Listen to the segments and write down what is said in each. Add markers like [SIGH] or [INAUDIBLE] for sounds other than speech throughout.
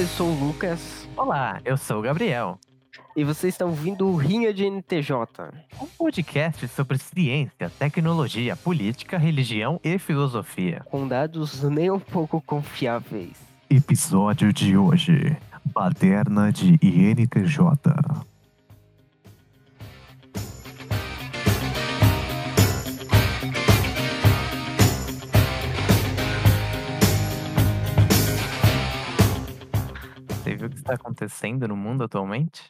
eu sou o Lucas. Olá, eu sou o Gabriel. E você está ouvindo o Rinha de NTJ. Um podcast sobre ciência, tecnologia, política, religião e filosofia. Com dados nem um pouco confiáveis. Episódio de hoje: Baderna de INTJ. Está acontecendo no mundo atualmente?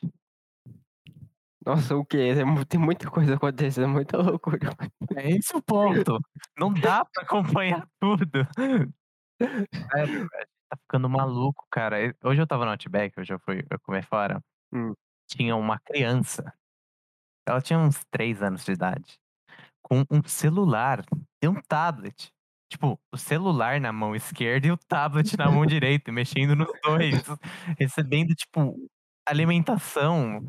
Nossa, o quê? Tem muita coisa acontecendo, muita loucura. [LAUGHS] É esse o ponto. Não dá pra acompanhar tudo. [LAUGHS] É, tá ficando maluco, cara. Hoje eu tava no Outback, eu já fui comer fora. Hum. Tinha uma criança. Ela tinha uns 3 anos de idade. Com um celular e um tablet. Tipo, o celular na mão esquerda e o tablet na mão direita, mexendo nos dois. Recebendo, tipo, alimentação.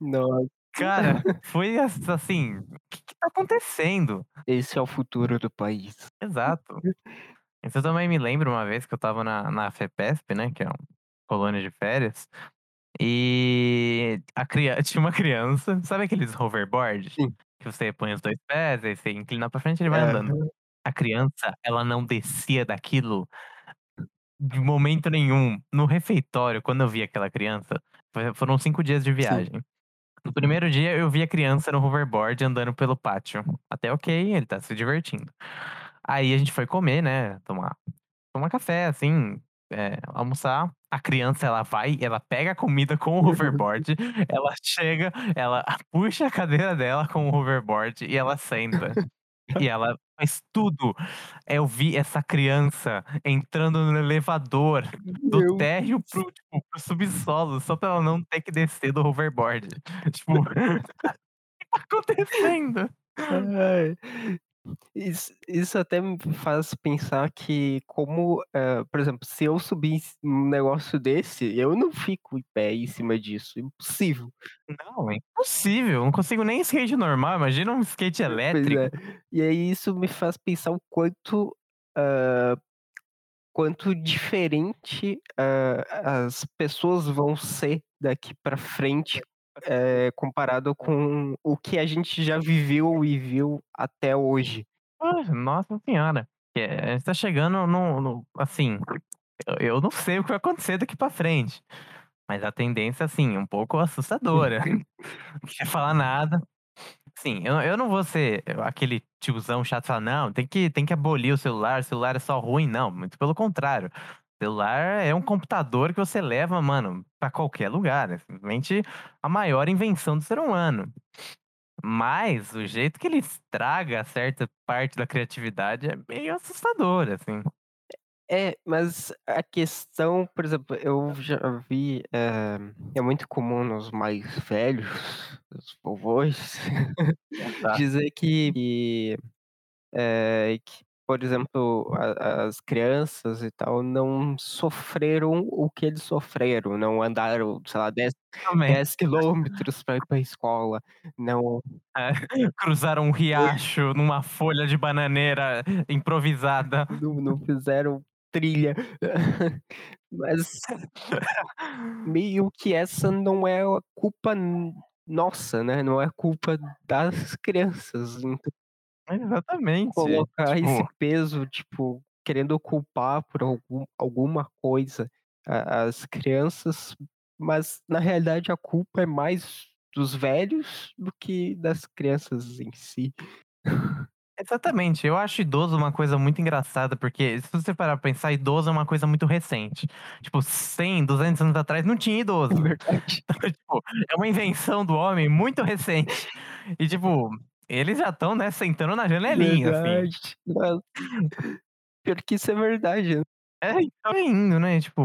Nossa. Cara, foi assim, o que, que tá acontecendo? Esse é o futuro do país. Exato. Isso também me lembra uma vez que eu tava na, na FEPESP, né? Que é uma colônia de férias. E a criança, [LAUGHS] tinha uma criança, sabe aqueles hoverboard? Sim. Que você põe os dois pés, aí você inclina pra frente e ele vai andando. A criança, ela não descia daquilo de momento nenhum. No refeitório, quando eu vi aquela criança, foram cinco dias de viagem. No primeiro dia, eu vi a criança no hoverboard andando pelo pátio. Até ok, ele tá se divertindo. Aí a gente foi comer, né? Tomar, tomar café, assim, é, almoçar. A criança, ela vai, ela pega a comida com o hoverboard, [LAUGHS] ela chega, ela puxa a cadeira dela com o hoverboard e ela senta. E ela faz tudo. Eu vi essa criança entrando no elevador do Meu térreo pro, tipo, pro subsolo, só pra ela não ter que descer do hoverboard. [LAUGHS] Tipo, [LAUGHS] o que tá acontecendo? Ai. Isso, isso até me faz pensar que como, eh, por exemplo, se eu subir um negócio desse, eu não fico em pé em cima disso, impossível. Não, é impossível. Não consigo nem skate normal. Imagina um skate elétrico. é. E aí isso me faz pensar o quanto, hã, quanto diferente, hã, as pessoas vão ser daqui pra frente, eh, comparado com o que a gente já viveu e viu até hoje. Nossa senhora. Eh, a gente tá chegando no no assim, eu eu não sei o que vai acontecer daqui pra frente, mas a tendência, assim, um pouco assustadora. [LAUGHS] Não quer falar nada. Sim, eu eu não vou ser aquele tiozão chato falar: "Não, tem que tem que abolir o celular, o celular é só ruim", não, muito pelo contrário. Celular é um computador que você leva, mano, pra qualquer lugar, é simplesmente a maior invenção do ser humano. Mas o jeito que ele estraga certa parte da criatividade é meio assustador, assim. É, mas a questão, por exemplo, eu já vi, eh, é muito comum nos mais velhos, os vovôs, [LAUGHS] Tá. dizer que que, eh, que, por exemplo, a as crianças e tal não sofreram o que eles sofreram, não andaram, sei lá, 10 Também. 10 quilômetros pra ir pra escola, não [LAUGHS] É, cruzaram um riacho numa folha de bananeira improvisada. não não fizeram trilha. [LAUGHS] Mas meio que essa não é a culpa nossa, né, não é culpa das crianças, então Exatamente, colocar esse tipo peso, tipo, querendo culpar por algum alguma coisa as crianças, mas na realidade a culpa é mais dos velhos do que das crianças em si. [LAUGHS] Exatamente, eu acho idoso uma coisa muito engraçada, porque se você parar pra pensar, idoso é uma coisa muito recente. Tipo, 100, 200 anos atrás não tinha É idoso. verdade. [LAUGHS] Então, tipo, é uma invenção do homem muito recente. E, tipo, eles já estão, né, sentando na janelinha, assim. Verdade. Nossa. Pior que isso é verdade. É, e tá indo, né, tipo,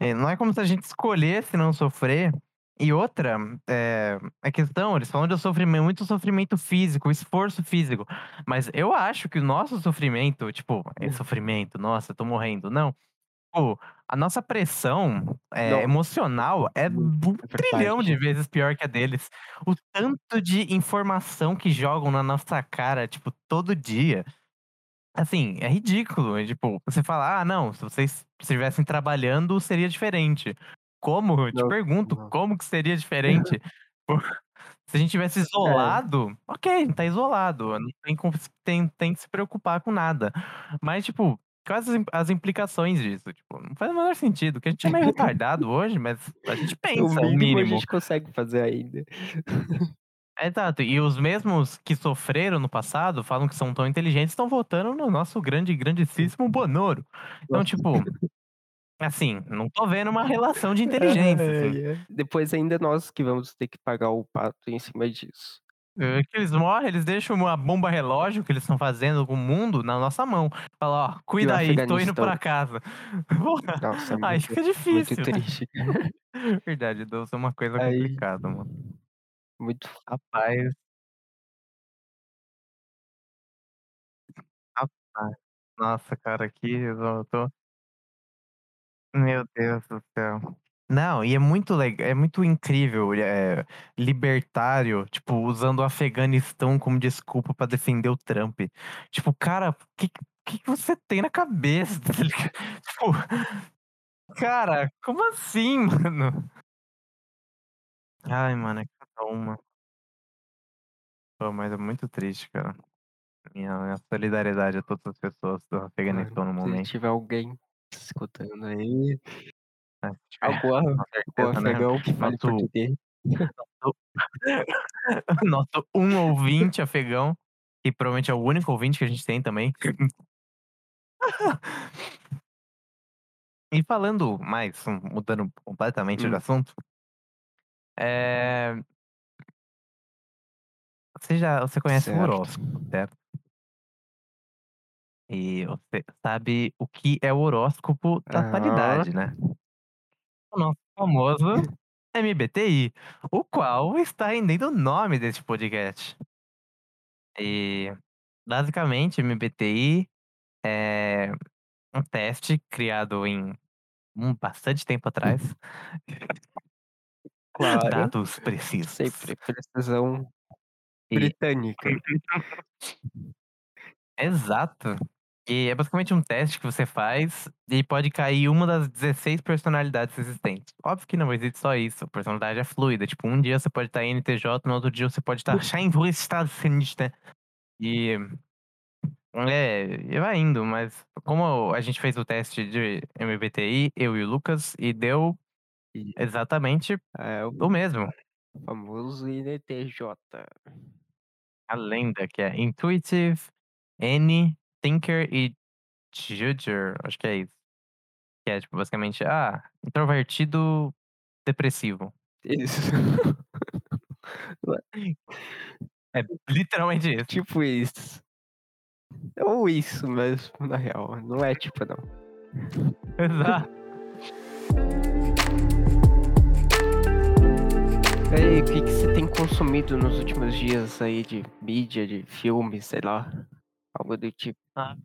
eh, não é como se a gente escolhesse não sofrer. E outra, eh, a questão, eles falam de sofrimen muito sofrimento físico, esforço físico, mas eu acho que o nosso sofrimento, tipo, é Hum. sofrimento, "Nossa, eu tô morrendo", não. Tipo, a nossa pressão, Não. emocional é um é trilhão de vezes pior que a deles. O tanto de informação que jogam na nossa cara, tipo, todo dia. Assim, é ridículo, é tipo, você fala: "Ah não, se vocês estivessem trabalhando seria diferente". Como? Eu te Não, pergunto, não. como que seria diferente? [LAUGHS] [LAUGHS] Se a gente tivesse É. isolado, ok, tá isolado, não tem tem tem que se preocupar com nada. Mas tipo, quais as im as implicações disso? Tipo, não faz o menor sentido, que a gente é meio retardado [LAUGHS] hoje, mas a gente O pensa, o mínimo a mínimo. gente consegue fazer ainda. Exato, e os mesmos que sofreram no passado, falam que são tão inteligentes, estão votando no nosso grande grandíssimo Bonoro. Então, tipo, assim, não tô vendo uma relação de [LAUGHS] inteligência, assim. Depois ainda nós que vamos ter que pagar o pato em cima disso. É que eles morrem, eles deixam uma bomba relógio que eles estão fazendo com o mundo na nossa mão. Fala: "Ó, cuida aí, tô indo pra casa". [LAUGHS] Nossa, é aí muito fica muito difícil, né. triste. [LAUGHS] Verdade, idoso é uma coisa Aí complicada, mano. muito Rapaz. Rapaz, nossa cara, aqui eu tô Meu Deus do céu. Não, e é muito lega é muito incrível, eh, libertário, tipo, usando o Afeganistão como desculpa pra defender o Trump. Tipo, cara, que que que você tem na cabeça, [LAUGHS] tá? Tipo, cara, como assim, [LAUGHS] mano? Ai, mano, é cada uma. Pô, mas é muito triste, cara. Minha minha solidariedade a todas as pessoas do Afeganistão no se momento. tiver alguém escutando aí É, se tiver, algum a com algum certeza, né. afegão que Nosso português. [LAUGHS] nosso um ouvinte afegão, que provavelmente é o único ouvinte que a gente tem também. E falando mais, mudando completamente de Hum. assunto eh você já você conhece o Certo. horóscopo, certo? E você sabe o que é o horóscopo da Aham. atualidade, né? O nosso famoso MBTI, o qual está rendendo o nome desse podcast. E, basicamente, MBTI é um teste criado em um bastante tempo atrás. [LAUGHS] Claro, Dados precisos. sempre precisão E britânica. [LAUGHS] Exato. E é basicamente um teste que você faz e pode cair uma das 16 personalidades existentes. Óbvio que não existe só isso, a personalidade é fluida, tipo, um dia você pode estar INTJ, no outro dia você pode estar Scheinwerferständnichte. E é, e vai indo, mas como a gente fez o teste de MBTI, eu e o Lucas, e deu exatamente é o o mesmo. famoso INTJ. A lenda que é Intuitive, N, Thinker e Judger, acho que é isso. Que é, tipo, basicamente, ah, introvertido depressivo. Isso. É literalmente [LAUGHS] isso. Tipo isso. Ou isso mesmo, na real, não é tipo não. [LAUGHS] Exato. E aí, o que que você tem consumido nos últimos dias aí de mídia, de filme, sei lá, algo do tipo? Ah.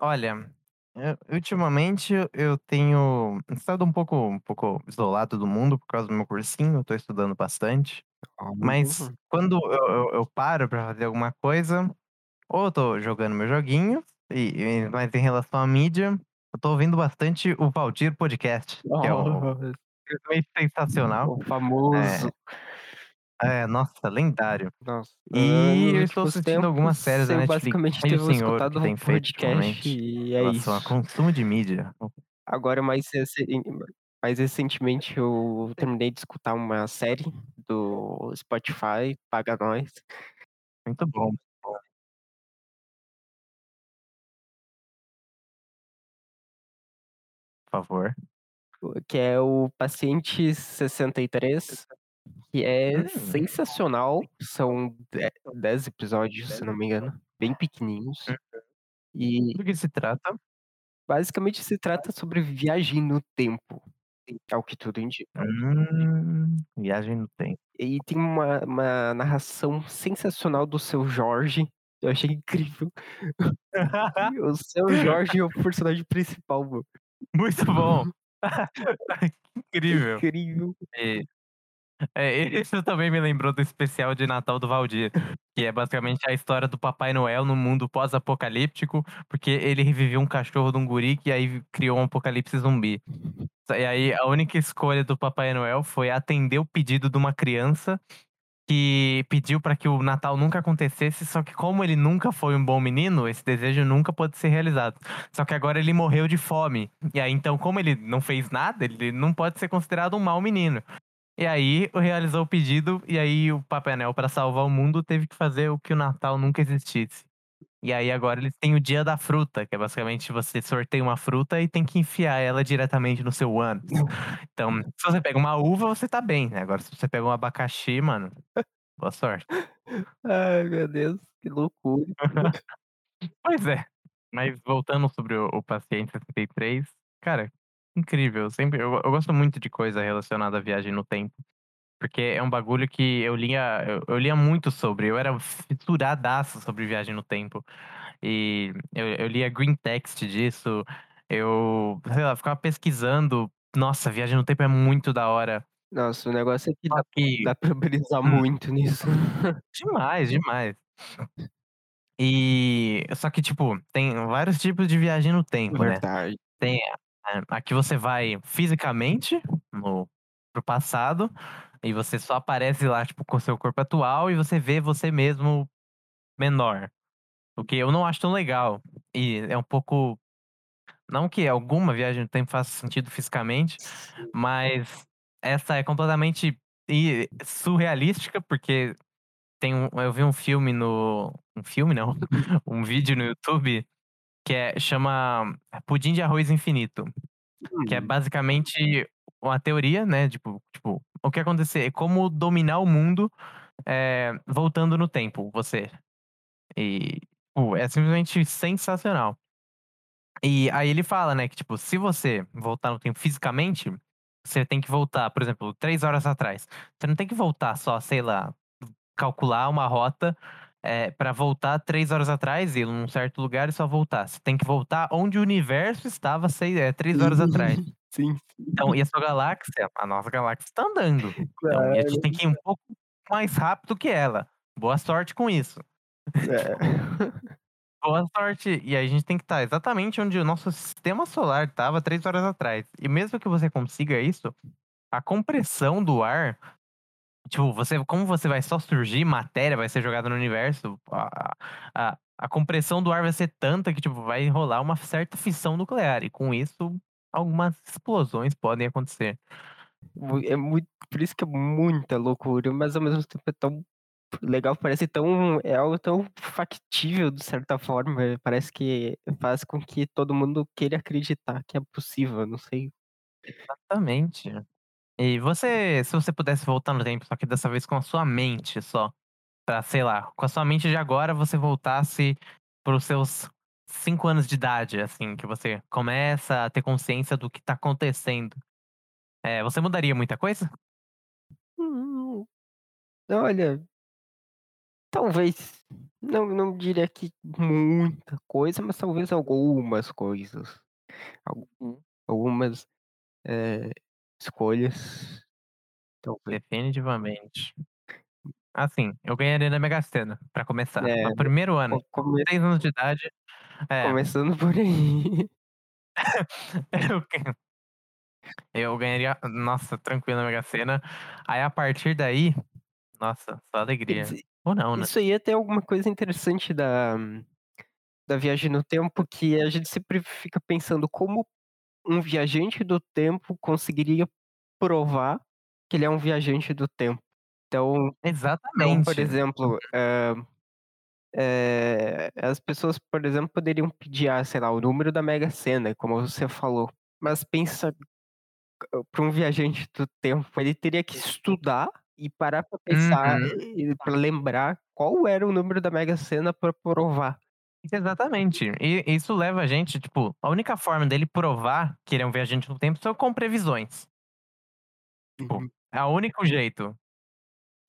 Olha, eu ultimamente eu tenho estado um pouco um pouco isolado do mundo por causa do meu cursinho, eu tô estudando bastante. Mas Oh. quando eu eu eu paro pra fazer alguma coisa, ou eu tô jogando meu joguinho, e e mas em relação à mídia, eu tô ouvindo bastante o Valdir Podcast, que é o Nossa. simplesmente sensacional. O famoso. É. É, nossa, lendário. Nossa, hã, E eu estou assistindo algumas séries da Netflix. basicamente tenho senhor, que tem um feito podcast e é relação a isso. consumo de mídia? Agora mais mais recentemente eu terminei de escutar uma série do Spotify, paga nós. Muito bom, bom. Favor. Que é o Paciente 63, que é Hum. sensacional, são de 10 episódios, se não me engano, bem pequenininhos. Uhum. E Do que se trata? basicamente se trata sobre viagem no tempo, ao que tudo indica. Hum, viagem no tempo. E tem uma uma narração sensacional do Seu Jorge, eu achei incrível. [LAUGHS] O Seu Jorge é o personagem principal, mano. Muito bom. [LAUGHS] [LAUGHS] Incrível. Incrível. E É, [LAUGHS] isso também me lembrou do especial de Natal do Valdir, que é basicamente a história do Papai Noel no mundo pós-apocalíptico, porque ele reviveu um cachorro de um guri que aí criou um apocalipse zumbi. E aí a única escolha do Papai Noel foi atender o pedido de uma criança que pediu para que o Natal nunca acontecesse, só que como ele nunca foi um bom menino, esse desejo nunca pôde ser realizado. Só que agora ele morreu de fome. E aí então, como ele não fez nada, ele não pode ser considerado um mau menino. E aí realizou o pedido e aí o Papai Noel para salvar o mundo teve que fazer o que o Natal nunca existisse. E aí agora eles têm o dia da fruta, que é basicamente você sorteia uma fruta e tem que enfiar ela diretamente no seu ânus. Então, se você pega uma uva, você tá bem, né, agora se você pega um abacaxi, mano, boa sorte. Ai, meu Deus, que loucura. [LAUGHS] Pois é, mas voltando sobre o o Paciente 63, cara, incrível, sempre eu eu gosto muito de coisa relacionada à viagem no tempo, porque é um bagulho que eu lia eu eu lia muito sobre, eu era fissuradaço sobre viagem no tempo. E eu eu lia green text disso, eu, sei lá, ficava pesquisando. Nossa, viagem no tempo é muito da hora. Nossa, o negócio é que dá que dá pra brisar hum. muito [LAUGHS] nisso. Demais, demais. E só que, tipo, tem vários tipos de viagem no tempo, né. Verdade. Tem a a que você vai fisicamente no para o passado, e você só aparece lá, tipo, com o seu corpo atual e você vê você mesmo menor. O que eu não acho tão legal. E é um pouco não que alguma viagem no tempo faça sentido fisicamente, mas essa é completamente surrealística, porque tem um eu vi um filme no um filme não, [LAUGHS] um vídeo no YouTube que é chama Pudim de Arroz Infinito, que é Hum. basicamente uma teoria, né, tipo tipo, o que acontecer como dominar o mundo, eh, voltando no tempo, você. E, pô, é simplesmente sensacional. E aí ele fala, né, que tipo, se você voltar no tempo fisicamente, você tem que voltar, por exemplo, 3 horas atrás. Você não tem que voltar só, sei lá, calcular uma rota, eh, pra voltar 3 horas atrás, ir num certo lugar e só voltar. Você tem que voltar onde o universo estava sei eh, 3 horas atrás. [LAUGHS] Sim, Então, e a sua galáxia a nossa galáxia está andando. Então, e a gente tem que ir um pouco mais rápido que ela. Boa sorte com isso. É. [LAUGHS] Boa sorte. E aí a gente tem que estar exatamente onde o nosso sistema solar estava 3 horas atrás. E mesmo que você consiga isso, a compressão do ar, tipo, você como você vai só surgir, matéria vai ser jogada no universo, a a a compressão do ar vai ser tanta que, tipo, vai rolar uma certa fissão nuclear e com isso, algumas explosões podem acontecer. É muito por isso que é muita loucura, mas ao mesmo tempo é tão legal, parece tão é algo tão factível de certa forma, eh, parece que faz com que todo mundo queira acreditar que é possível, não sei. Exatamente. E você se você pudesse voltar no tempo, só que dessa vez com a sua mente só, pra, sei lá, com a sua mente de agora, você voltasse para os seus 5 anos de idade, assim, que você começa a ter consciência do que tá acontecendo. Eh, você mudaria muita coisa? Olha talvez, não não diria que muita coisa, mas talvez algumas coisas. Al Hum. algumas, eh, escolhas, talvez. Definitivamente. Assim, eu ganharia na Mega Sena, pra começar. É, No 1º ano, co come 6 anos de idade é. Começando por aí. [LAUGHS] Eu eu ganharia, nossa, tranquilo na Mega Sena. Aí a partir daí, nossa, só alegria. dizer, Ou não, né. isso aí é até alguma coisa interessante da da viagem no tempo, que a gente sempre fica pensando como um viajante do tempo conseguiria provar que ele é um viajante do tempo. Então então, por Exatamente. exemplo, hã, eh, as pessoas, por exemplo, poderiam pedir, ah, sei lá, o número da Mega Sena, como você falou, mas pensa pra um viajante do tempo, ele teria que estudar e parar pra pensar Uhum. e pra lembrar qual era o número da Mega Sena pra provar. Exatamente. E isso leva a gente, tipo, a única forma dele provar que ele é um viajante no tempo são com previsões. Tipo, Uhum. é o único jeito.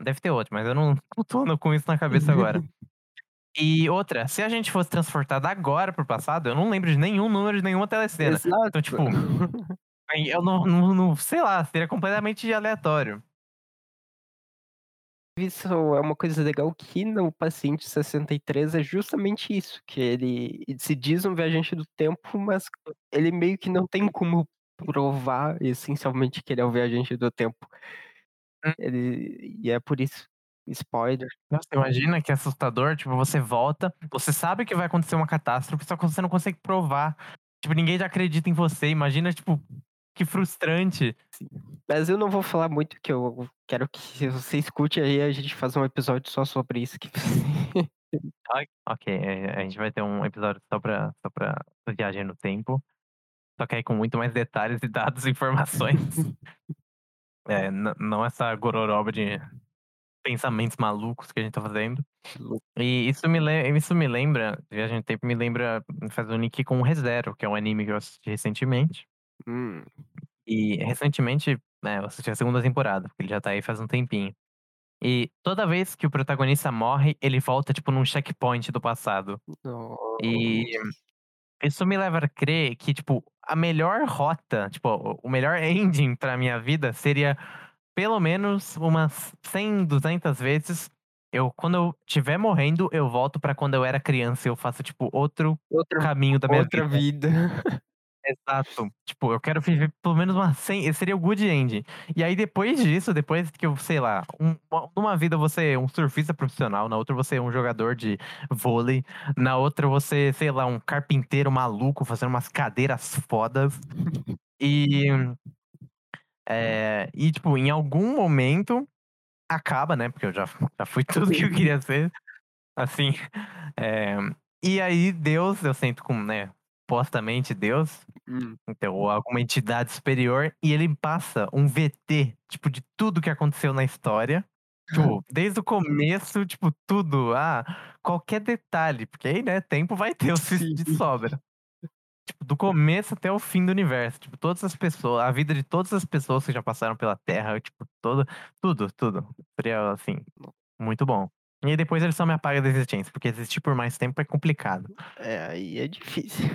Deve ter outro, mas eu não [LAUGHS] não tô com isso na cabeça agora. [LAUGHS] E outra, se a gente fosse transportado agora para o passado, eu não lembro de nenhum número de nenhuma telecena. Então, Exato. tipo, [LAUGHS] aí eu não não não sei lá, seria completamente aleatório. Isso é uma coisa legal que no Paciente 63 é justamente isso, que ele se diz um viajante do tempo, mas ele meio que não tem como provar essencialmente que ele é um viajante do tempo. Hum. Ele e é por isso spoiler. Nossa, imagina que assustador, tipo, você volta, você sabe que vai acontecer uma catástrofe, só que você não consegue provar. Tipo, ninguém já acredita em você, imagina, tipo, que frustrante. Sim. Mas eu não vou falar muito, que eu quero que [LAUGHS] você escute aí, a gente faz um episódio só sobre isso que [LAUGHS] ok, eh, a gente vai ter um episódio só pra só pra viagem no tempo. Só que aí com muito mais detalhes e dados e informações. [LAUGHS] É, não essa gororoba de pensamentos malucos que a gente tá fazendo. E isso me isso me lembra Viagem no Tempo me lembra faz um link com o ReZero, que é um anime que eu assisti recentemente. Hum. E recentemente, né, eu assisti a segunda temporada, porque ele já tá aí faz um tempinho. E toda vez que o protagonista morre, ele volta, tipo, num checkpoint do passado. E Nossa. isso me leva a crer que, tipo, a melhor rota, tipo, o melhor [LAUGHS] ending pra minha vida seria pelo menos umas 100, 200 vezes eu quando eu estiver morrendo, eu volto pra quando eu era criança e eu faço, tipo, outro Outra caminho da minha outra vida. vida. [LAUGHS] Exato. Tipo, eu quero viver pelo menos umas 100 esse seria o good ending. E aí depois disso, depois que eu, sei lá, um uma numa vida vou ser um surfista profissional, na outra vou ser um jogador de vôlei, na outra ser, sei lá, um carpinteiro maluco fazendo umas cadeiras fodas. E eh, e tipo, em algum momento acaba, né, porque eu já já fui [LAUGHS] tudo que eu queria ser, assim, eh, e aí Deus eu sinto como, né, supostamente Deus, Hum. então ou alguma entidade superior, e ele passa um VT, tipo, de tudo que aconteceu na história, tipo, desde o começo, tipo, tudo, ah, qualquer detalhe, porque aí, né, tempo vai ter o de sobra. Tipo, do começo até o fim do universo, tipo, todas as pessoa a vida de todas as pessoas que já passaram pela Terra, tipo, toda tudo, tudo. Seria, assim, muito bom. E aí depois ele só me apaga da existência, porque existir por mais tempo é complicado. É, aí é difícil.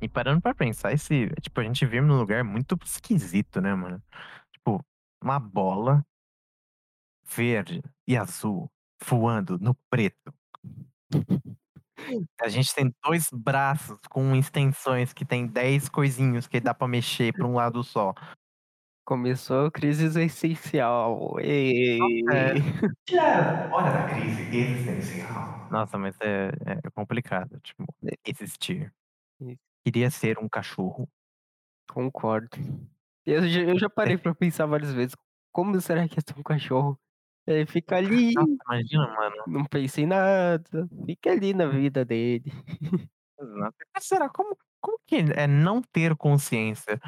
E parando pra pensar, esse tipo, a gente vive num lugar muito esquisito, né, mano. Tipo, uma bola verde e azul voando no preto. [LAUGHS] A gente tem 2 braços com extensões que tem 10 coisinhos que dá pra mexer pra um lado só. Começou a crise existencial. Nossa, é hora da crise existencial. Nossa, mas é é complicado, tipo, É. existir. Queria ser um cachorro. Concordo. Eu já eu já parei pra pensar várias vezes, como será que é ter um cachorro? Ele fica ali, Nossa, imagina, mano. não pensa em nada, fica ali na vida dele. Exato. Será como como que é não ter consciência?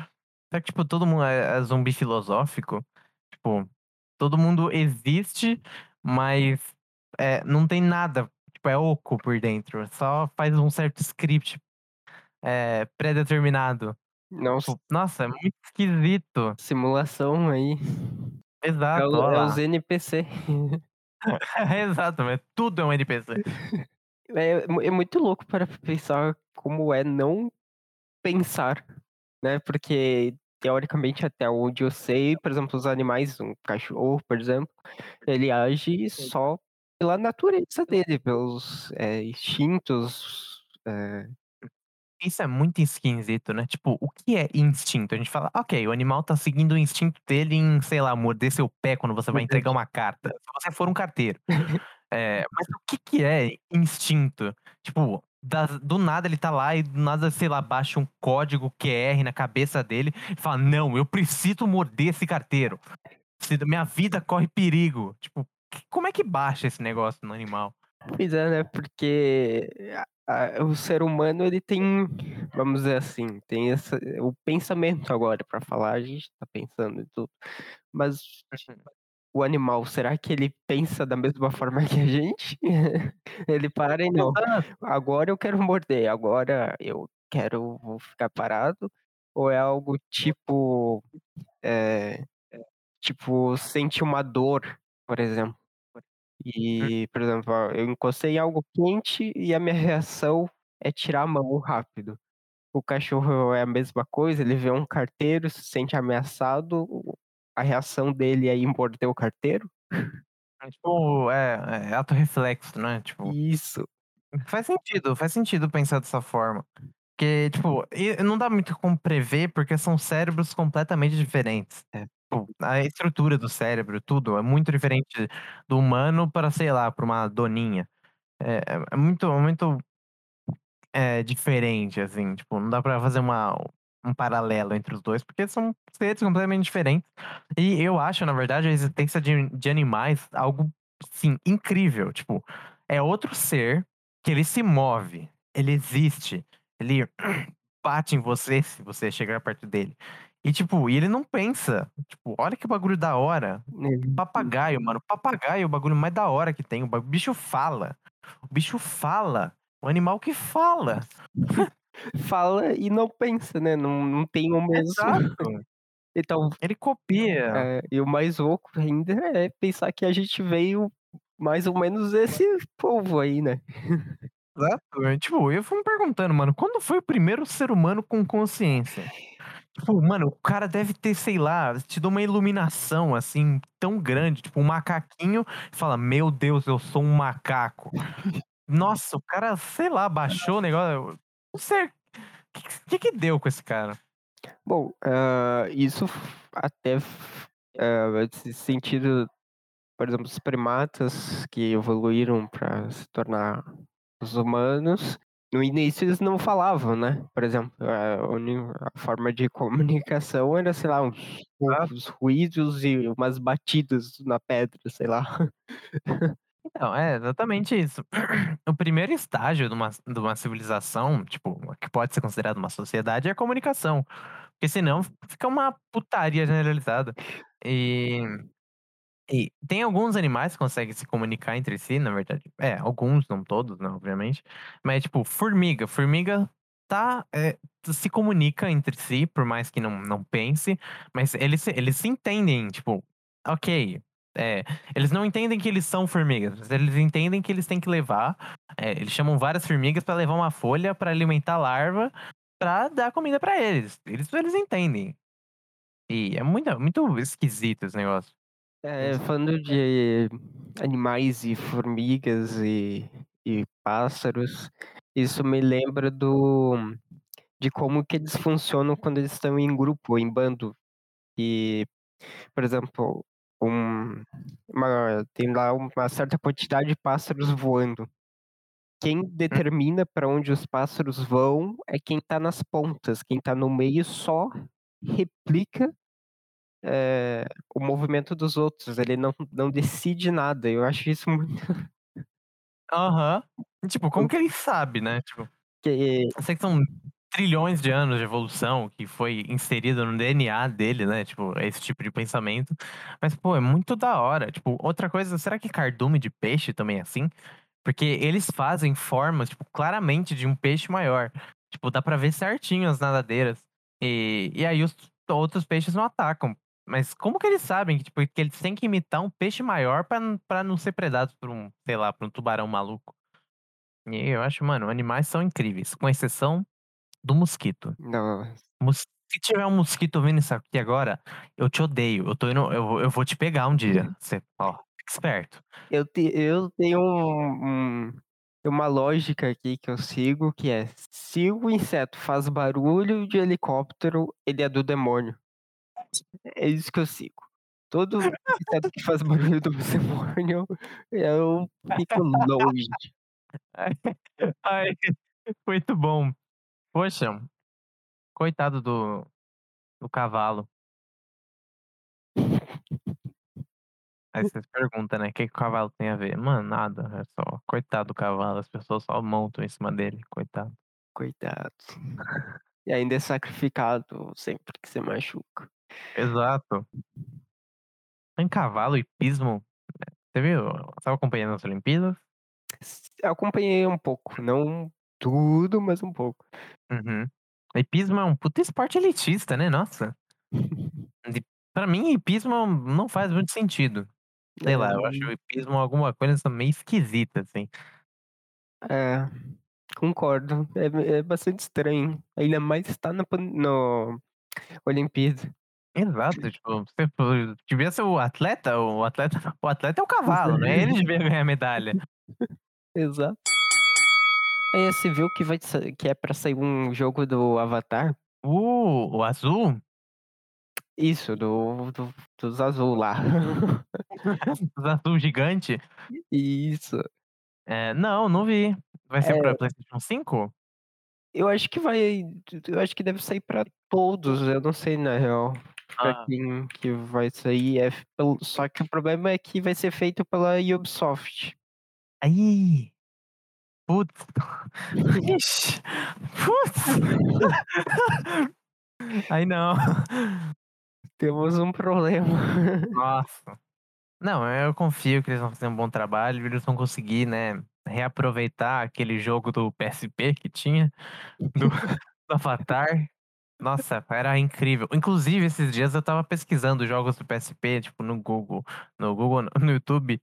Será que, tipo, todo mundo é é zumbi filosófico? Tipo, todo mundo existe, mas, eh, não tem nada, tipo, é oco por dentro, só faz um certo script, eh, pré-determinado. Nossa. Tipo, nossa, é muito esquisito. Simulação aí. É Exato, o ó é os. NPC. Exato, mas tudo é um NPC. É é muito louco parar pra pensar como é não pensar, né, porque teoricamente até onde eu sei, por exemplo, os animais, um cachorro, por exemplo, ele age só pela natureza dele, pelos, eh, instintos, eh Isso é muito esquisito, né, tipo, o que é instinto? A gente fala: "Ok, o animal tá seguindo o instinto dele em, sei lá, morder seu pé quando você vai entregar uma carta, se você for um carteiro". Eh, [LAUGHS] mas o que que é instinto? Tipo, das do nada ele tá lá e do nada, sei lá, baixa um código QR na cabeça dele e fala: "Não, eu preciso morder esse carteiro, minha vida corre perigo". Tipo, como é que baixa esse negócio no animal? Pois é, né, porque a a o ser humano ele tem, vamos dizer assim, tem essa o pensamento agora pra falar, a gente tá pensando e tudo, mas o animal, será que ele pensa da mesma forma que a gente? [LAUGHS] Ele para e: "Não, agora eu quero morder, agora eu quero vou ficar parado", ou é algo tipo, eh, tipo, sente uma dor, por exemplo, E, por exemplo, eu encostei em algo quente e a minha [LAUGHS] reação é tirar a mão rápido. O cachorro é a mesma coisa, ele vê um carteiro, se sente ameaçado, a reação dele é ir morder o carteiro? É tipo, é é ato reflexo, né, tipo Isso. faz sentido, faz sentido pensar dessa forma. Porque, tipo, não dá muito como prever, porque são cérebros completamente diferentes. É. Tipo, a estrutura do cérebro, tudo, é muito diferente do humano para, sei lá, para uma doninha. É é é muito muito, eh, diferente, assim, tipo, não dá pra fazer uma um paralelo entre os 2, porque são seres completamente diferentes. E eu acho, na verdade, a existência de de animais algo, assim, incrível, tipo, é outro ser que ele se move, ele existe, ele [CLEARS THROAT] bate em você se você chegar perto dele. E, tipo, e ele não pensa, tipo, olha que bagulho da hora. Papagaio, mano, papagaio é o bagulho mais da hora que tem, o bicho fala, o bicho fala, o animal que fala. [LAUGHS] Fala e não pensa, né, não não tem o mesmo Exato. [LAUGHS] então Ele copia. É, e o mais louco ainda é pensar que a gente veio mais ou menos desse povo aí, né. [LAUGHS] Exato, é tipo, eu fico me perguntando, mano, quando foi o primeiro ser humano com consciência? Tipo, mano, o cara deve ter, sei lá, tido uma iluminação, assim, tão grande, tipo, um macaquinho fala: "Meu Deus, eu sou um macaco". Nossa, o cara, sei lá, baixou o negócio não sei, que que que deu com esse cara? Bom, hã, isso até esse sentido, por exemplo, os primatas que evoluíram pra se tornar os humanos, no início eles não falavam, né, por exemplo, a a forma de [LAUGHS] comunicação era, sei lá, uns poucos ruídos e umas batidas na pedra, sei lá. Então, é exatamente isso. O primeiro estágio de uma de uma civilização, tipo, que pode ser considerado uma sociedade, é a comunicação, porque senão fica uma putaria generalizada. E e tem alguns animais que conseguem se comunicar entre si, na verdade é, alguns, não todos, né, obviamente, mas, tipo, formiga, formiga tá, eh, se comunica entre si, por mais que não não pense, mas eles eles se entendem, tipo, ok, eh, eles não entendem que eles são formigas, mas eles entendem que eles têm que levar, eh, eles chamam várias formigas pra levar uma folha pra alimentar larva, pra dar comida pra eles, eles eles entendem. E é muito muito esquisito esse negócio. É, falando de animais e formigas e e pássaros, isso me lembra do de como que eles funcionam quando eles estão em grupo em bando. E, por exemplo, um uma tem lá uma certa quantidade de pássaros voando. Quem Hum. determina pra onde os pássaros vão é quem tá nas pontas, quem tá no meio só replica, eh, o movimento dos outros, ele não não decide nada, eu acho isso muito Aham. Tipo, como que ele sabe, né, tipo, Que eu sei que são trilhões de anos de evolução que foi inserido no DNA dele, né, tipo, esse tipo de pensamento, mas, pô, é muito da hora. Tipo, outra coisa, será que cardume de peixe também é assim? Porque eles fazem formas, tipo, claramente de um peixe maior, tipo, dá pra ver certinho as nadadeiras, e e aí os outros peixes não atacam. Mas como que eles sabem que, tipo, que eles têm que imitar um peixe maior pra não ser predados por um, sei lá, por um tubarão maluco? E eu acho, mano, animais são incríveis, com exceção do mosquito. Nossa. Mos se tiver um mosquito ouvindo isso aqui agora, eu te odeio, eu tô indo eu vou eu vou te pegar um dia, você ó, fica esperto. Eu te eu tenho um um uma lógica aqui que eu sigo que é: se o inseto faz barulho de helicóptero, ele é do demônio. É isso que eu sigo. Todo inseto que faz barulho do demônio, eu fico longe. Ai, muito bom. Poxa, coitado do do cavalo. Aí você se pergunta, né, que que o cavalo tem a ver? Mano, nada, é só coitado do cavalo, as pessoas só montam em cima dele, coitado. Coitado. E ainda é sacrificado sempre que se machuca. Exato. Em cavalo, hipismo, você viu estava acompanhando as Olimpíadas? Acompanhei um pouco, não tudo, mas um pouco. Uhum. Hipismo é um puta esporte elitista, né, nossa. [LAUGHS] Pra mim hipismo não faz muito sentido. Sei lá, É, eu acho o hipismo alguma coisa meio esquisita, assim. é, concordo. É, é bastante estranho. Ainda mais estar na pan- no Olimpíada. Exato, tipo, devia ser o atleta, o atleta, [LAUGHS] o atleta é o cavalo, né? Ele devia ganhar medalha. [LAUGHS] Exato. Aí você viu que, vai, que é pra sair um jogo do Avatar? Uh, o azul? Isso, do, do- dos azul lá. [LAUGHS] O azul gigante? Isso. É, não, não vi. Vai ser É. pra PlayStation 5? Eu acho que vai. Eu acho que deve sair pra todos. Eu não sei, na real. Ah. quem que vai sair. É, pelo- só que o problema é que vai ser feito pela Ubisoft. Aí. Putz. Ixi. Putz. Aí não. Temos um problema. Nossa. Não, eu confio que eles vão fazer um bom trabalho, eles vão conseguir, né, reaproveitar aquele jogo do PSP que tinha, do, [LAUGHS] do Avatar. Nossa, era incrível. Inclusive, esses dias eu tava pesquisando jogos do PSP, tipo, no Google, no Google, [LAUGHS] no YouTube,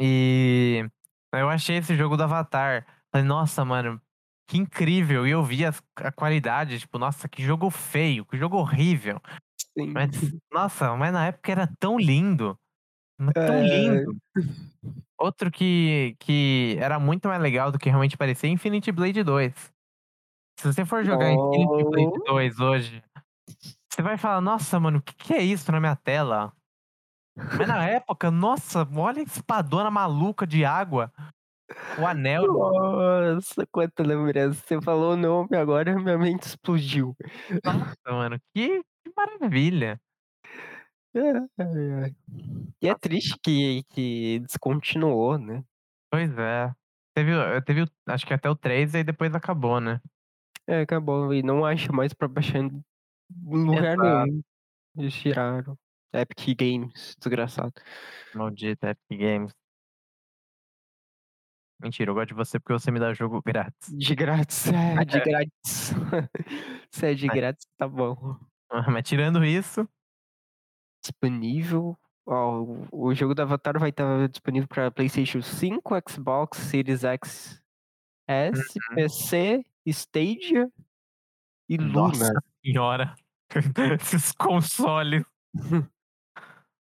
e eu achei esse jogo do Avatar. Falei, nossa, mano, que incrível. E eu vi as- a qualidade, tipo, nossa, que jogo feio, que jogo horrível. Sim. Mas, nossa, mas na época era tão lindo. Tão É. lindo. Outro que, que era muito mais legal do que realmente parecia é Infinity Blade 2. Se você for jogar Infinity Blade Oh. 2 hoje, você vai falar, nossa, mano, o que, que é isso na minha tela? Mas na época, nossa, olha a espadona maluca de água. O anel. Nossa, quanta lembrança. Você falou o nome agora, [LAUGHS] minha mente explodiu. Nossa, mano, que, que maravilha. Ai. E é triste que, que descontinuou, né? Pois é. Teve, o- teve, acho que até o 3 e depois acabou, né? É, acabou. E não acha mais pra baixar em lugar Exato. nenhum. Eles tiraram. Epic Games, desgraçado. Maldita Epic Games. Mentira, eu gosto de você porque você me dá jogo grátis. De grátis, [LAUGHS] é, de [LAUGHS] grátis. Se é de grátis, tá bom. Mas tirando isso, Disponível. Ó, o- o jogo do Avatar vai estar disponível para PlayStation 5, Xbox Series X, S, Uhum. PC, Stadia e nossa Luna. senhora. [LAUGHS] Esses consoles.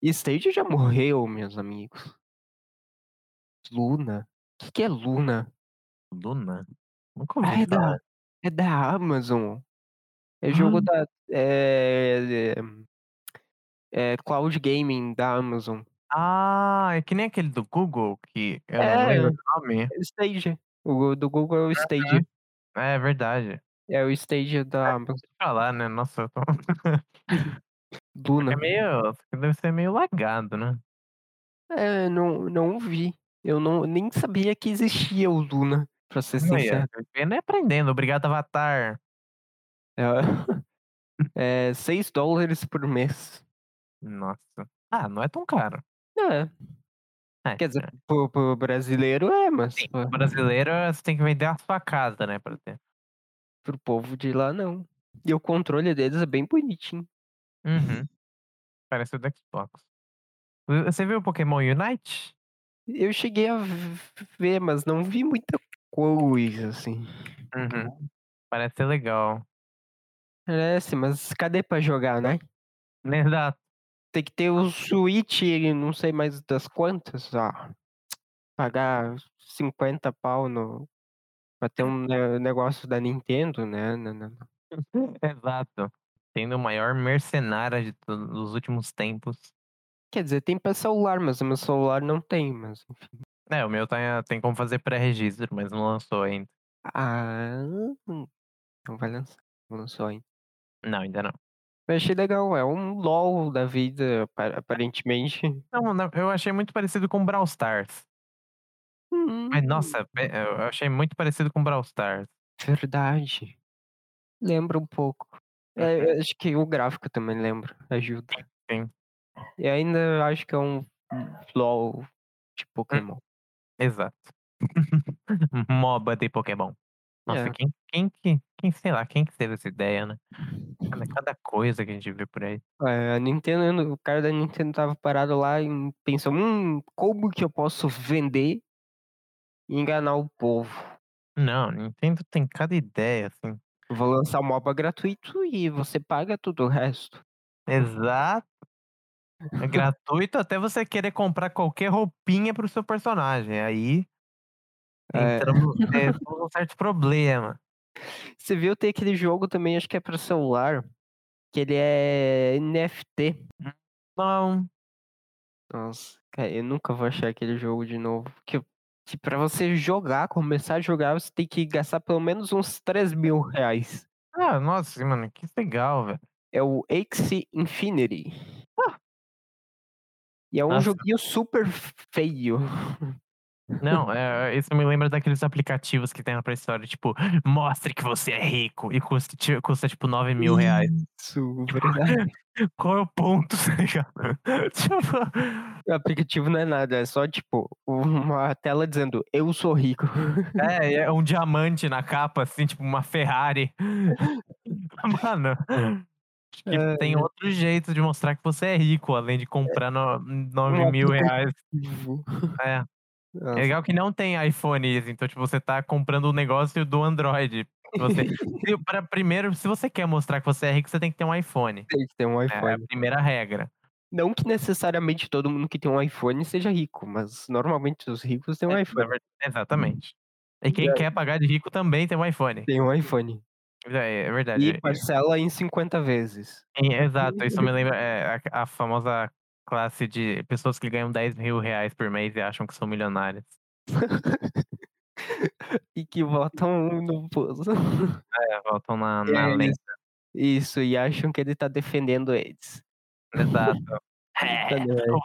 Stadia já morreu, meus amigos. Luna. O que, que é Luna? Luna? Nunca ouvi Ah, é da, é da Amazon. É jogo Ah. da. É, é, é Cloud Gaming da Amazon. Ah, é que nem aquele do Google, que É. lembro o nome. Stadia. O do Google é o Stadia. É verdade. É o Stadia da Amazon. Deixa eu falar, né? Nossa, eu tô... [LAUGHS] Luna. é meio. Deve ser meio lagado, né? É, não, não vi. Eu não, nem sabia que existia o Luna, pra ser Aí, sincero. ó, vivendo e aprendendo. Obrigado, Avatar. É, 6 dólares por mês. Nossa. Ah, não é tão caro. É, É, quer dizer, pro, pro brasileiro é, mas Sim, pô, o brasileiro você tem que vender a sua casa, né? Pra ter. pro povo de lá não. E o controle deles é bem bonitinho. Uhum. Parece o do Xbox. Você viu o Pokémon Unite? Eu cheguei a ver, mas não vi muita coisa, assim. Uhum. Parece ser legal. Parece, mas cadê pra jogar, né? [LAUGHS] Exato. Tem que ter o Switch, não sei mais das quantas, ah, pagar 50 pau no, pra ter um [LAUGHS] ne- negócio da Nintendo, né? Não, não, não. Exato. Sendo o maior mercenário de todos os últimos tempos. Quer dizer, tem pra celular, mas o meu celular não tem, mas enfim. É, o meu tem, tem como fazer pré-registro, mas não lançou ainda. Ah, não vai lançar, não lançou ainda. Não, ainda não. Eu achei legal, é um LOL da vida, apa- aparentemente. Não, não, eu achei muito parecido com Brawl Stars. Mas, Hum, nossa, be- eu achei muito parecido com Brawl Stars. verdade. Lembra um pouco. É, acho que o gráfico também lembra, ajuda. Sim. E ainda acho que é um LOL de Pokémon. Exato. [LAUGHS] MOBA de Pokémon. Nossa, É. quem, quem que. Quem, sei lá, quem que teve essa ideia, né? Cada cada coisa que a gente vê por aí. É, a Nintendo o cara da Nintendo estava parado lá e pensou: "Hum, como que eu posso vender e enganar o povo?". Não, Nintendo tem cada ideia, assim. Vou lançar o MOBA gratuito e você paga tudo o resto. Exato. É [LAUGHS] gratuito até você querer comprar qualquer roupinha para o seu personagem, aí É. entramos [LAUGHS] [LAUGHS] temos um certo problema. Você viu, tem aquele jogo também, acho que é para celular, que ele é NFT. Não. Nossa, cara, eu nunca vou achar aquele jogo de novo, que que pra você jogar, começar a jogar, você tem que gastar pelo menos uns R$3.000. Ah, nossa, mano, que legal, velho. É o Axie Infinity. Ah. E é um Nossa. joguinho super feio. [LAUGHS] Não, eh, isso me lembra daqueles aplicativos que tem na Store, tipo: "Mostre que você é rico", e custa custa tipo R$9.000. Isso, verdade. [LAUGHS] Qual é o ponto, tá ligado? [LAUGHS] Tipo O aplicativo não é nada, é só tipo, uma tela dizendo: "Eu sou rico". É, [LAUGHS] é um diamante na capa, assim, tipo uma Ferrari. Mano, que tem Ai. outro jeito de mostrar que você é rico, além de comprar no Um R$9.000. aplicativo. É. É Nossa. legal que não tem iPhone isso, então tipo, você tá comprando um negócio do Android. [LAUGHS] Você e pra primeiro, se você quer mostrar que você é rico, você tem que ter um iPhone. Tem que ter um É a iPhone. primeira regra. Não que necessariamente todo mundo que tem um iPhone seja rico, mas normalmente os ricos têm um É, iPhone. exatamente. E quem É. quer pagar de rico também tem um iPhone. Tem um iPhone. É, é verdade. E parcela em 50 vezes. Exato, isso me lembra, eh, a a famosa classe de pessoas que ganham R$10.000 por mês e acham que são milionárias. [LAUGHS] E que votam no Bozo. É, votam na É na lenda. isso. E acham que ele tá defendendo eles. Exato. [LAUGHS] É, [LAUGHS] Cadê? o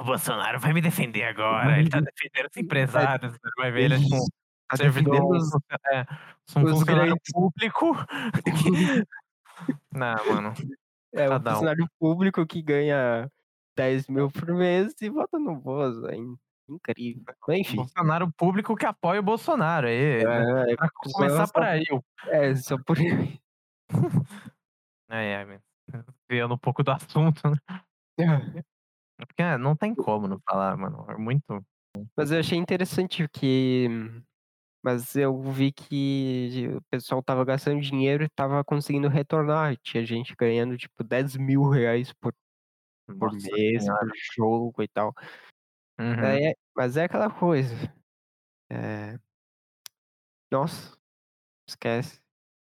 o Bolsonaro vai me defender agora, ele tá defendendo os empresários, você vai ver ele é Isso. Tá servidor os é, um os funcionário grandes. público que não, mano, É, o um. funcionário público que ganha 10.000 por mês e vota no Bozo, é in incrível. Um enfim. funcionário público que apoia o Bolsonaro, aí, É, pra começar por aí É, só por aí. [LAUGHS] Ai, meu, desviando um pouco do assunto, né. [LAUGHS] É porque, é, não tem como não falar, mano, é muito Mas eu achei interessante que mas eu vi que o pessoal estava gastando dinheiro e estava conseguindo retornar, tinha gente ganhando tipo R$10.000 por por Nossa mês, senhora. por jogo e tal. Uhum. É, mas é aquela coisa, eh Nossa, esquece.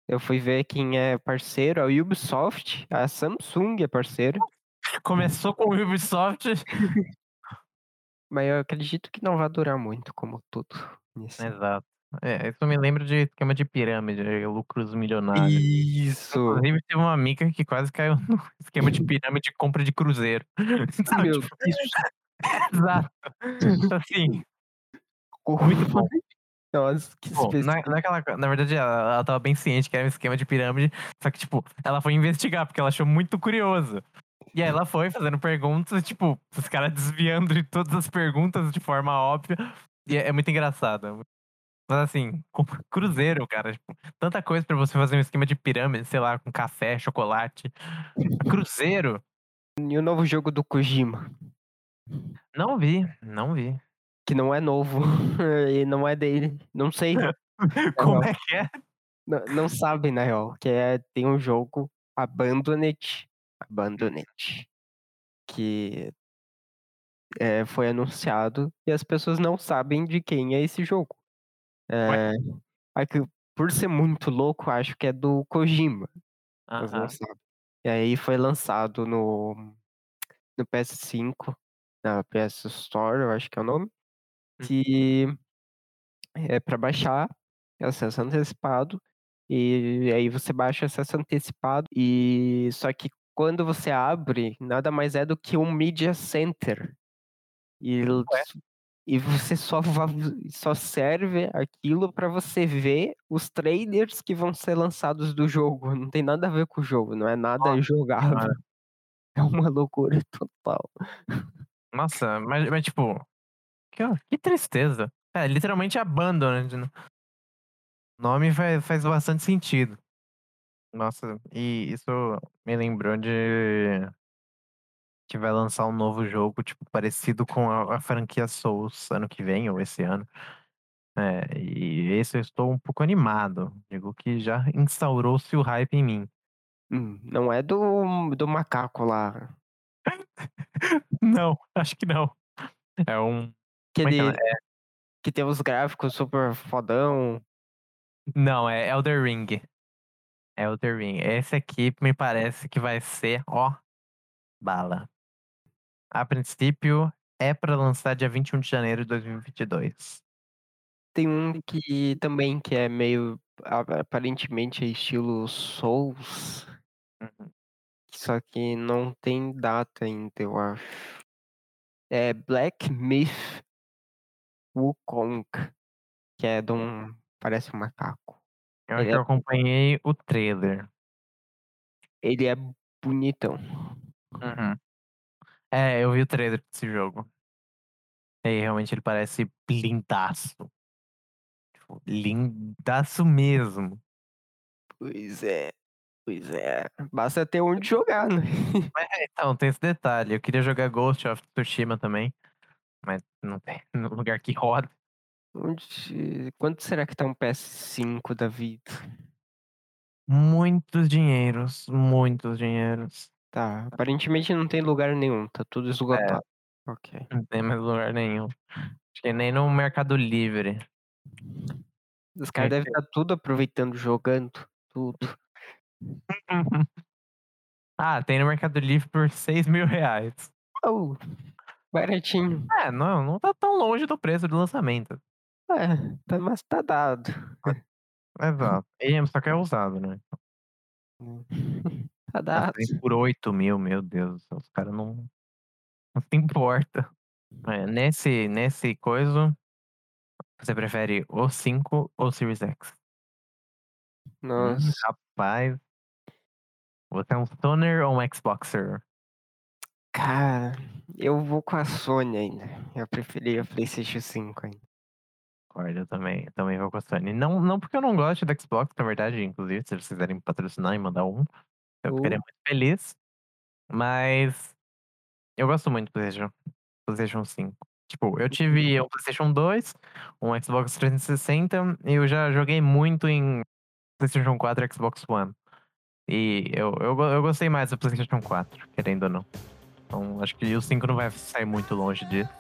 Eu fui ver quem é parceiro, a Ubisoft, a Samsung é parceira. [LAUGHS] Começou com o Ubisoft [LAUGHS] Mas eu acredito que não vai durar muito, como tudo nisso. Exato. É, isso me lembra de esquema de pirâmide, lucros milionários. Isso. Inclusive teve uma amiga que quase caiu no [LAUGHS] esquema de pirâmide de compra de cruzeiro. Sabe, [LAUGHS] Meu tipo Deus. [LAUGHS] exato. Assim muito bom. Nossa, que Bom, não é específico. não é que ela na verdade ela ela estava bem ciente que era um esquema de pirâmide, só que tipo, ela foi investigar, porque ela achou muito curioso. E aí ela foi fazendo perguntas, tipo, os cara desviando de todas as perguntas de forma óbvia, e é é muito engraçado. Mas assim, [LAUGHS] cruzeiro, cara, tipo, tanta coisa pra você fazer um esquema de pirâmide, sei lá, com café, chocolate. Cruzeiro? E o novo jogo do Kojima? Não vi, não vi. Que não é novo, [LAUGHS] e não é dele, não sei. Na [LAUGHS] Como é que é? Não não sabe na real, que é tem um jogo, Abandoned Abandoned, que eh, foi anunciado e as pessoas não sabem de quem é esse jogo. É que por ser muito louco, acho que é do Kojima, Aham. sabe. E aí foi lançado no no PS5, na PS Store, eu acho que é o nome, Hum. que é pra baixar, é acesso antecipado, e aí você baixa acesso antecipado, e só que quando você abre, nada mais é do que um media center. E Ué? E você só só serve aquilo pra você ver os trailers que vão ser lançados do jogo, não tem nada a ver com o jogo, não é nada Nossa jogável. senhora. [LAUGHS] É uma loucura total. Nossa, mas mas tipo, que que tristeza. É, literalmente Abandoned, né. O nome faz faz bastante sentido. Nossa, e isso me lembrou de que vai lançar um novo jogo, tipo, parecido com a, a franquia Souls ano que vem, ou esse ano. É, e esse eu estou um pouco animado. Digo que já instaurou-se o hype em mim. Hum, não é do, do macaco lá. [LAUGHS] Não, acho que não. É um. Que, Como é que ele, é? que tem os gráficos super fodão. Não, é Elder Ring. Elder Ring. Esse aqui me parece que vai ser, ó, bala. A princípio, é pra lançar dia 21 de janeiro de 2022. Tem um que também que é meio aparentemente é estilo Souls, Uhum. só que não tem data ainda, eu acho. É Black Myth Wukong, que é de um parece um macaco. Eu é- eu acompanhei o trailer. Ele é bonitão. Uhum. É, eu vi o trailer desse jogo. E realmente ele parece lindaço. Tipo, lindaço mesmo. Pois é. Pois é. Basta ter onde jogar, né? [LAUGHS] É, então, tem esse detalhe. Eu queria jogar Ghost of Tsushima também. Mas não tem [LAUGHS] no lugar que roda. Onde... Quanto será que tá um PS5 da vida? Muitos dinheiros, muitos dinheiros. Tá, aparentemente não tem lugar nenhum, tá tudo esgotado. Ok. Não tem mais lugar nenhum. Acho que nem no Mercado Livre. Os caras É, devem estar tudo aproveitando, jogando tudo. [LAUGHS] ah, tem no Mercado Livre por 6 mil reais. Oh, baratinho. É, não, não tá tão longe do preço do lançamento. É, tá, mas tá dado. Exato. E, só que é usado, né? [LAUGHS] Tá dado. por 8 mil, meu Deus. Os caras não, não se importa. É, nesse, nesse coisa, você prefere o 5 ou o Series X? Nossa. rapaz. Você é um Stoner ou um Xboxer? Cara, eu vou com a Sony ainda. Eu preferia a PlayStation 5 ainda. Concordo, eu também, eu também vou com a Sony. Não, não porque eu não gosto do Xbox, na verdade, inclusive, se vocês quiserem patrocinar e mandar um, eu ficaria Uh. muito feliz. Mas eu gosto muito do PlayStation, PlayStation 5. Tipo, eu tive um PlayStation 2, um Xbox 360 e eu já joguei muito em PlayStation 4 e Xbox One. E eu, eu, eu gostei mais do PlayStation 4, querendo ou não. Então, acho que o 5 não vai sair muito longe disso.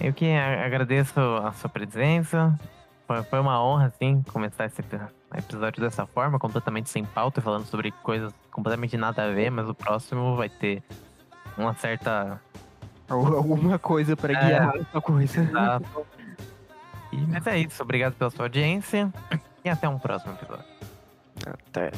Eu que agradeço a sua presença. Foi, foi uma honra, assim, começar esse episódio dessa forma, completamente sem pauta, falando sobre coisas completamente nada a ver, mas o próximo vai ter uma certa. Al- Alguma coisa pra É. guiar essa coisa. Exato. E, mas é isso. Obrigado pela sua audiência e até um próximo episódio. Até.